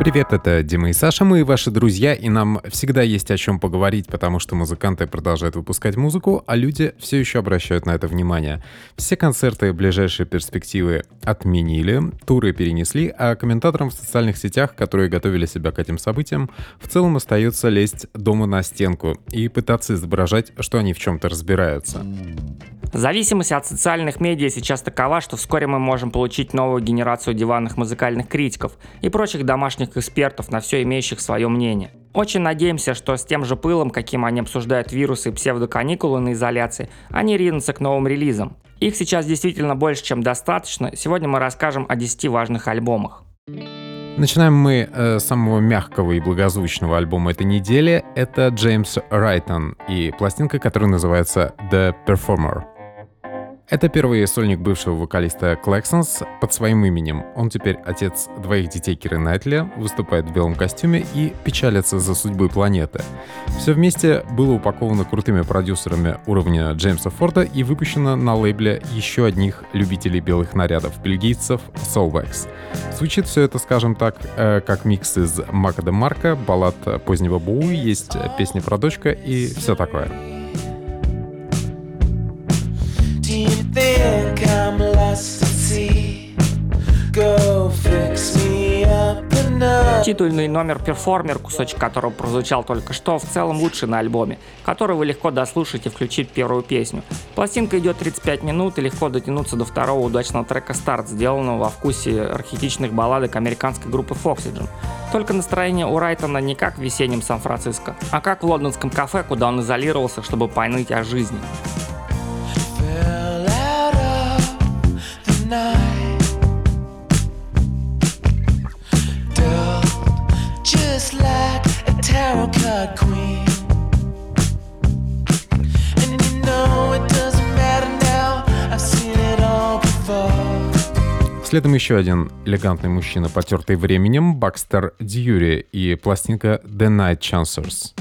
Привет, это Дима и Саша, мы ваши друзья, и нам всегда есть о чем поговорить, потому что музыканты продолжают выпускать музыку, а люди все еще обращают на это внимание. Все концерты ближайшие перспективы отменили, туры перенесли, а комментаторам в социальных сетях, которые готовили себя к этим событиям, в целом остается лезть дома на стенку и пытаться изображать, что они в чем-то разбираются. Зависимость от социальных медиа сейчас такова, что вскоре мы можем получить новую генерацию диванных музыкальных критиков и прочих домашних экспертов, на все имеющих свое мнение. Очень надеемся, что с тем же пылом, каким они обсуждают вирусы и псевдоканикулы на изоляции, они ринутся к новым релизам. Их сейчас действительно больше, чем достаточно. Сегодня мы расскажем о 10 важных альбомах. Начинаем мы э, самого мягкого и благозвучного альбома этой недели. Это Джеймс Райтон и пластинка, которая называется The Performer. Это первый сольник бывшего вокалиста Klaxons под своим именем. Он теперь отец двоих детей Киры Найтли, выступает в белом костюме и печалится за судьбой планеты. Все вместе было упаковано крутыми продюсерами уровня Джеймса Форда и выпущено на лейбле еще одних любителей белых нарядов, бельгийцев Soulwax. Звучит все это, скажем так, э, как микс из Мака де Марка, баллад позднего Боуи, есть песня про дочка и все такое. Титульный номер «Перформер», кусочек которого прозвучал только что, в целом лучше на альбоме, который вы легко дослушаете и включить первую песню. Пластинка идет 35 минут и легко дотянуться до второго удачного трека «Старт», сделанного во вкусе архетичных балладок американской группы Foxygen. Только настроение у Райтона не как в весеннем Сан-Франциско, а как в лондонском кафе, куда он изолировался, чтобы поныть о жизни. Следом еще один элегантный мужчина, потертый временем, Бакстер Дьюри и пластинка The Night Chancers.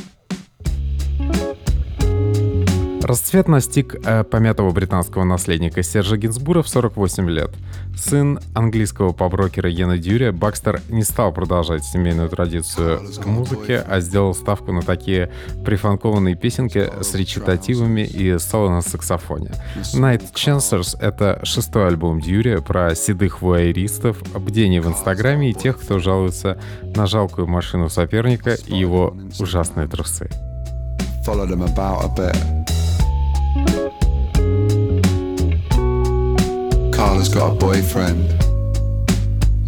Расцвет настиг э, помятого британского наследника Сержа Гинсбура в 48 лет. Сын английского поброкера Йена Дюри, Бакстер не стал продолжать семейную традицию музыки, а сделал ставку на такие прифанкованные песенки с речитативами и соло на саксофоне. Night Chancers — это шестой альбом Дюри про седых вуайеристов, бдение в Инстаграме и тех, кто жалуется на жалкую машину соперника и его ужасные трусы. Followed him about a bit. Carla's got a boyfriend.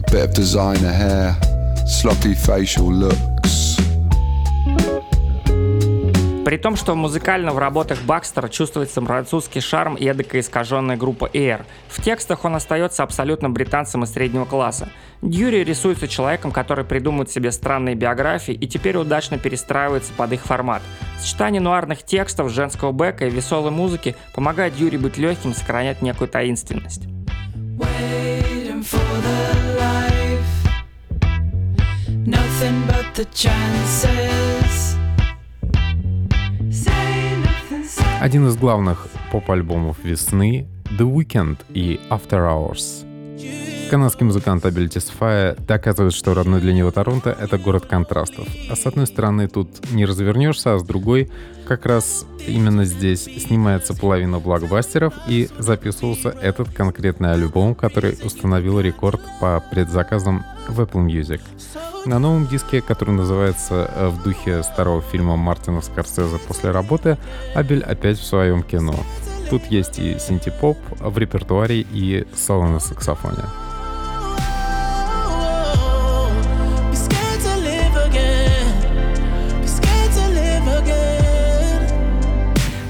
A bit of designer hair, sloppy facial looks. При том, что музыкально в работах Бакстера чувствуется французский шарм и эдакая искаженная группа Air. В текстах он остается абсолютно британцем из среднего класса. Дьюри рисуется человеком, который придумывает себе странные биографии и теперь удачно перестраивается под их формат. Сочетание нуарных текстов, женского бэка и веселой музыки помогает Дьюри быть легким и сохранять некую таинственность. Waiting for the life. Nothing but the chances. Один из главных поп-альбомов весны The Weeknd и After Hours. Канадский музыкант Абель Тесфая доказывает, что родной для него Торонто — это город контрастов. А с одной стороны тут не развернешься, а с другой как раз именно здесь снимается половина блокбастеров и записывался этот конкретный альбом, который установил рекорд по предзаказам в Apple Music. На новом диске, который называется э, в духе старого фильма Мартина Скорсезе «После работы», Абель опять в своем кино. Тут есть и синти-поп в репертуаре, и соло на саксофоне.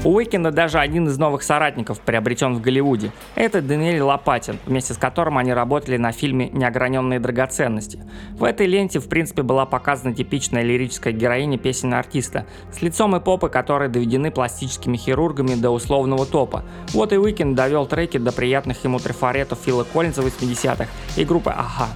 У Уикенда даже один из новых соратников приобретен в Голливуде. Это Даниэль Лопатин, вместе с которым они работали на фильме «Неограненные драгоценности». В этой ленте, в принципе, была показана типичная лирическая героиня песенного артиста, с лицом и попой, которые доведены пластическими хирургами до условного топа. Вот и Уикенд довел треки до приятных ему трафаретов Фила Коллинза 80-х и группы «Аха».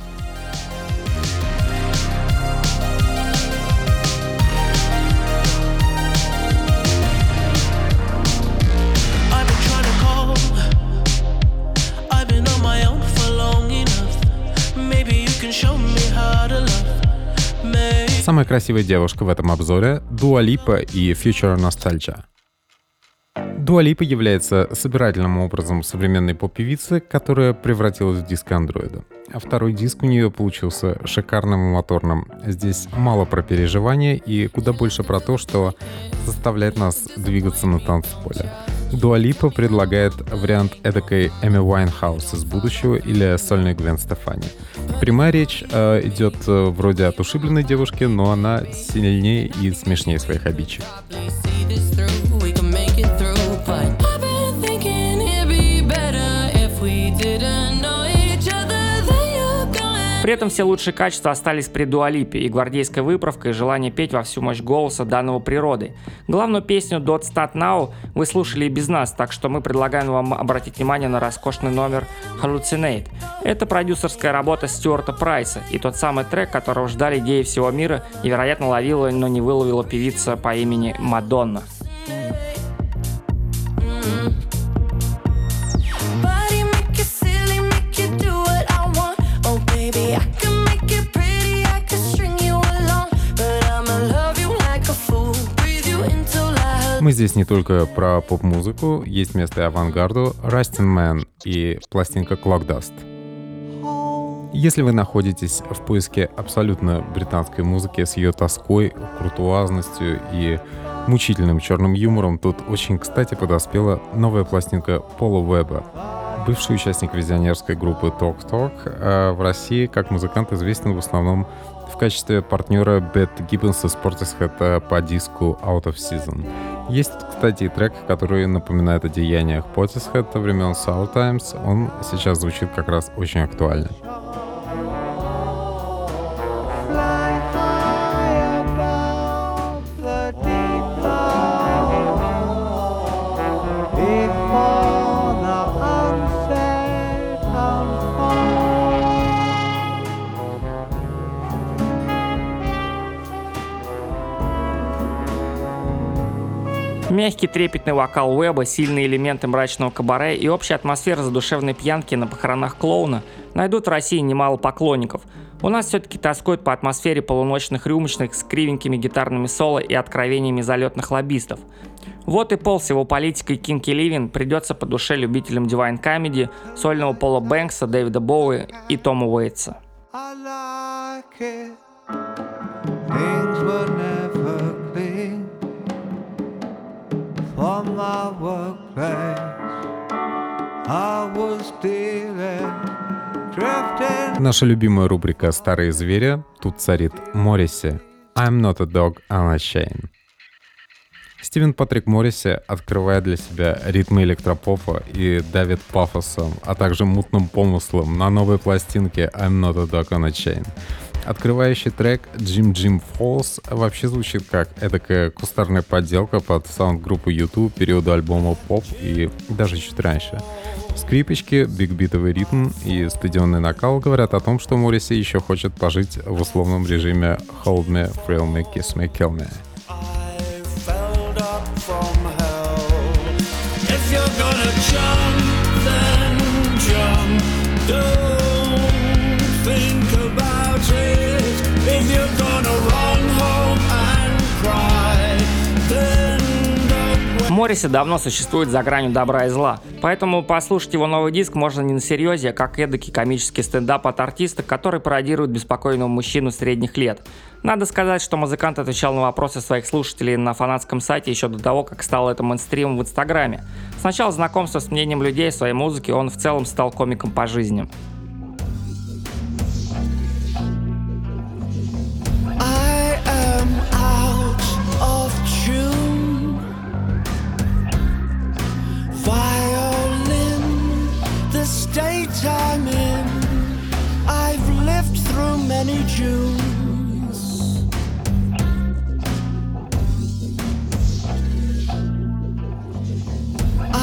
Самая красивая девушка в этом обзоре — Lipa и Future Nostalgia. Lipa является собирательным образом современной поп-певицы, которая превратилась в диск андроида. А второй диск у нее получился шикарным и моторным. Здесь мало про переживания и куда больше про то, что заставляет нас двигаться на танцполе. Дуалипа предлагает вариант эдакой Эми Уайнхаус из будущего или сольной Гвен Стефани. Прямая речь э, идет э, вроде от ушибленной девушки, но она сильнее и смешнее своих обидчиков. При этом все лучшие качества остались при дуалипе и гвардейской выправкой и желание петь во всю мощь голоса данного природы. Главную песню Dot Start Now вы слушали и без нас, так что мы предлагаем вам обратить внимание на роскошный номер Hallucinate. Это продюсерская работа Стюарта Прайса и тот самый трек, которого ждали идеи всего мира и, вероятно, ловила, но не выловила певица по имени Мадонна. Мы здесь не только про поп-музыку, есть место и авангарду, Rustin Man и пластинка Clock Dust. Если вы находитесь в поиске абсолютно британской музыки с ее тоской, крутуазностью и мучительным черным юмором, тут очень кстати подоспела новая пластинка Пола Веба, бывший участник визионерской группы Talk Talk. А в России как музыкант известен в основном в качестве партнера Бет Гиббонса Sportishead по диску Out of Season. Есть, кстати, трек, который напоминает о деяниях Portishead времен Sour Times. Он сейчас звучит как раз очень актуально. Мягкий трепетный вокал Уэба, сильные элементы мрачного кабаре и общая атмосфера задушевной пьянки на похоронах клоуна найдут в России немало поклонников. У нас все-таки тоскует по атмосфере полуночных рюмочных с кривенькими гитарными соло и откровениями залетных лоббистов. Вот и пол с его политикой Кинки Ливин придется по душе любителям Divine Comedy, сольного Пола Бэнкса, Дэвида Боуи и Тома Уэйтса. Like from my workplace. I was drifting. Наша любимая рубрика «Старые звери» тут царит Морриси. I'm not a dog, I'm a chain. Стивен Патрик Морриси открывает для себя ритмы электропопа и давит пафосом, а также мутным помыслом на новой пластинке I'm Not a Dog on a Chain. Открывающий трек Jim Jim Falls вообще звучит как эдакая кустарная подделка под саунд-группу YouTube периода альбома поп и даже чуть раньше. Скрипочки, бигбитовый ритм и стадионный накал говорят о том, что Морриси еще хочет пожить в условном режиме Hold Me, Thrill Me, Kiss Me, Kill Me. Морриси давно существует за гранью добра и зла, поэтому послушать его новый диск можно не на серьезе, а как эдакий комический стендап от артиста, который пародирует беспокойного мужчину средних лет. Надо сказать, что музыкант отвечал на вопросы своих слушателей на фанатском сайте еще до того, как стал это мейнстримом в Инстаграме. Сначала знакомство с мнением людей о своей музыке, он в целом стал комиком по жизни.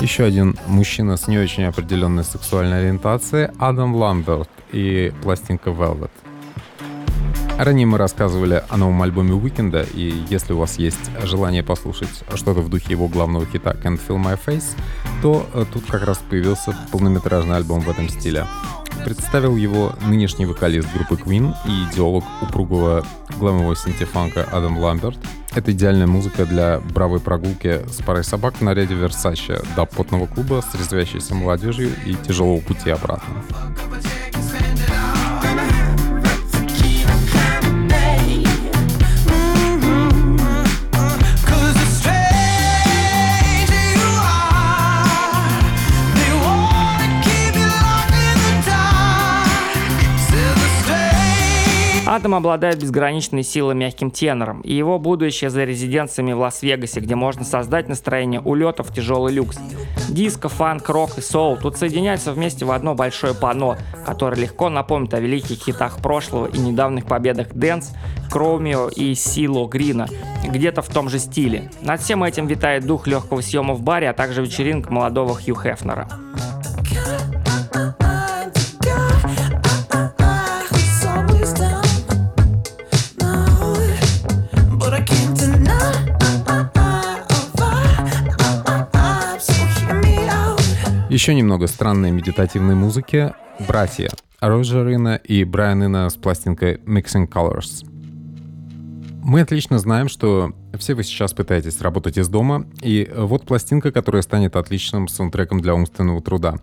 Еще один мужчина с не очень определенной сексуальной ориентацией — Адам Ламберт и пластинка Velvet. Ранее мы рассказывали о новом альбоме Уикенда, и если у вас есть желание послушать что-то в духе его главного хита Can't Feel My Face, то э, тут как раз появился полнометражный альбом в этом стиле. Представил его нынешний вокалист группы Queen и идеолог упругого глэмового синти-фанка Адам Ламберт. Это идеальная музыка для бравой прогулки с парой собак в наряде Versace до потного клуба с резвящейся молодежью и тяжелого пути обратно. Адам обладает безграничной силой мягким тенором, и его будущее за резиденциями в Лас-Вегасе, где можно создать настроение улета в тяжелый люкс. Диско, фанк, рок и соул тут соединяются вместе в одно большое панно, которое легко напомнит о великих хитах прошлого и недавних победах Дэнс, Chromeo и Сило Грина, где-то в том же стиле. Над всем этим витает дух легкого съема в баре, а также вечеринка молодого Хью Хефнера. Еще немного странной медитативной музыки. Братья Роджер Инна и Брайан Инна с пластинкой Mixing Colors. Мы отлично знаем, что все вы сейчас пытаетесь работать из дома, и вот пластинка, которая станет отличным саундтреком для умственного труда.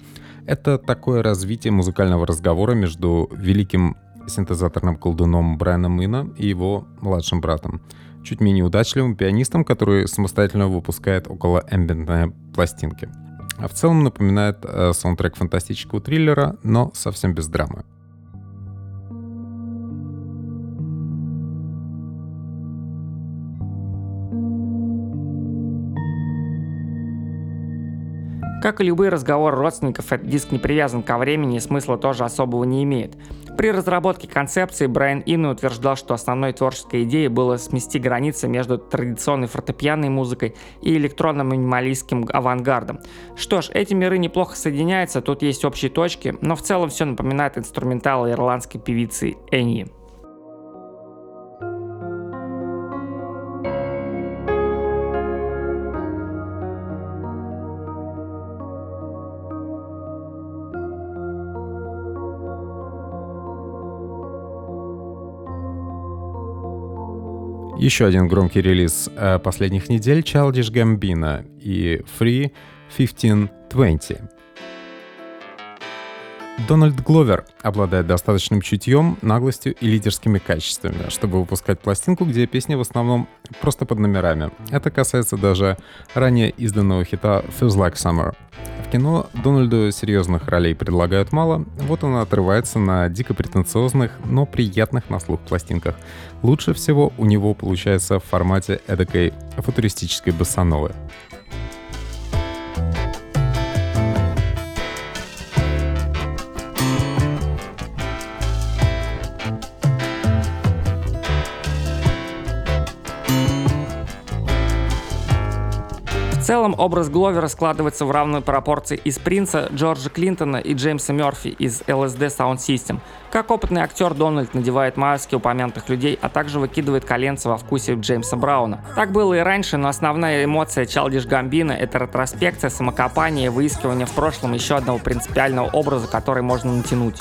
Это такое развитие музыкального разговора между великим синтезаторным колдуном Брайаном Инна и его младшим братом, чуть менее удачливым пианистом, который самостоятельно выпускает около эмбиентные пластинки. А в целом напоминает э, саундтрек фантастического триллера, но совсем без драмы. Как и любые разговоры родственников, этот диск не привязан ко времени и смысла тоже особого не имеет. При разработке концепции Брайан Инн утверждал, что основной творческой идеей было смести границы между традиционной фортепианной музыкой и электронным минималистским авангардом. Что ж, эти миры неплохо соединяются, тут есть общие точки, но в целом все напоминает инструментал ирландской певицы Энни. Еще один громкий релиз э, последних недель Childish Gambino и Free 1520. Дональд Гловер обладает достаточным чутьем, наглостью и лидерскими качествами, чтобы выпускать пластинку, где песни в основном просто под номерами. Это касается даже ранее изданного хита Feels Like Summer. В кино Дональду серьезных ролей предлагают мало, вот он отрывается на дико претенциозных, но приятных на слух пластинках. Лучше всего у него получается в формате эдакой футуристической басановой. Целом образ Гловера складывается в равной пропорции из Принца, Джорджа Клинтона и Джеймса Мерфи из LSD Sound System. Как опытный актер Дональд надевает маски упомянутых людей, а также выкидывает коленца во вкусе Джеймса Брауна. Так было и раньше, но основная эмоция Чалдиш Гамбина — это ретроспекция, самокопание и выискивание в прошлом еще одного принципиального образа, который можно натянуть.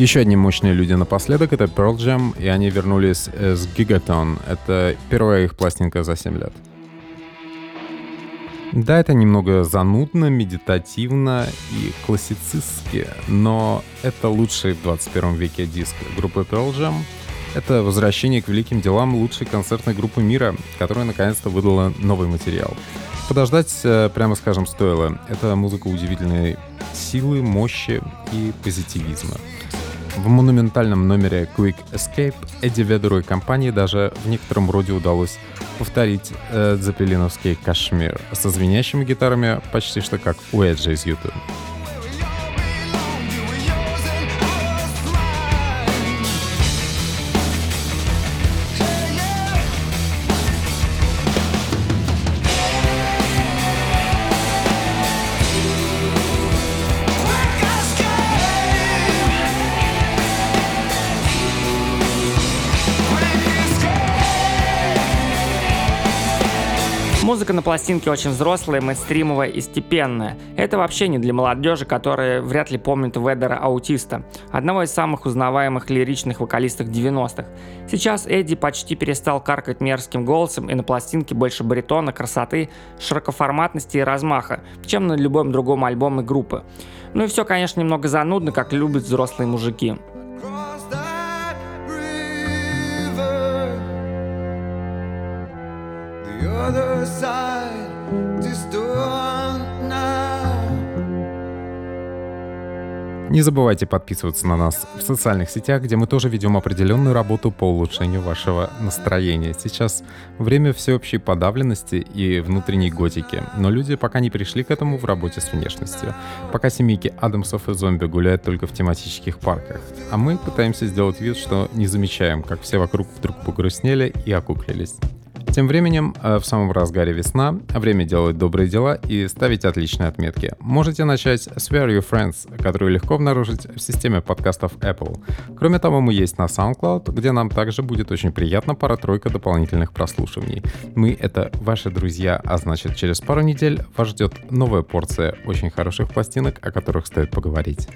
Еще одни мощные люди напоследок — это Pearl Jam, и они вернулись с Gigaton. Это первая их пластинка за 7 лет. Да, это немного занудно, медитативно и классицистски, но это лучший в 21 веке диск группы Pearl Jam. Это возвращение к великим делам лучшей концертной группы мира, которая наконец-то выдала новый материал. Подождать, э, прямо скажем, стоило. Это музыка удивительной силы, мощи и позитивизма. В монументальном номере Quick Escape Эдди Ведеру и компании даже в некотором роде удалось повторить э, дзапелиновский «Кашмир» со звенящими гитарами почти что как у Эджа из YouTube. Музыка на пластинке очень взрослая, мейнстримовая и степенная. Это вообще не для молодежи, которая вряд ли помнит Ведера Аутиста, одного из самых узнаваемых лиричных вокалистов 90-х. Сейчас Эдди почти перестал каркать мерзким голосом, и на пластинке больше баритона, красоты, широкоформатности и размаха, чем на любом другом альбоме группы. Ну и все, конечно, немного занудно, как любят взрослые мужики. Не забывайте подписываться на нас в социальных сетях, где мы тоже ведем определенную работу по улучшению вашего настроения. Сейчас время всеобщей подавленности и внутренней готики, но люди пока не пришли к этому в работе с внешностью. Пока семейки Адамсов и зомби гуляют только в тематических парках. А мы пытаемся сделать вид, что не замечаем, как все вокруг вдруг погрустнели и окуклились. Тем временем, э, в самом разгаре весна, время делать добрые дела и ставить отличные отметки. Можете начать с Where Your Friends, которую легко обнаружить в системе подкастов Apple. Кроме того, мы есть на SoundCloud, где нам также будет очень приятно пара-тройка дополнительных прослушиваний. Мы — это ваши друзья, а значит, через пару недель вас ждет новая порция очень хороших пластинок, о которых стоит поговорить.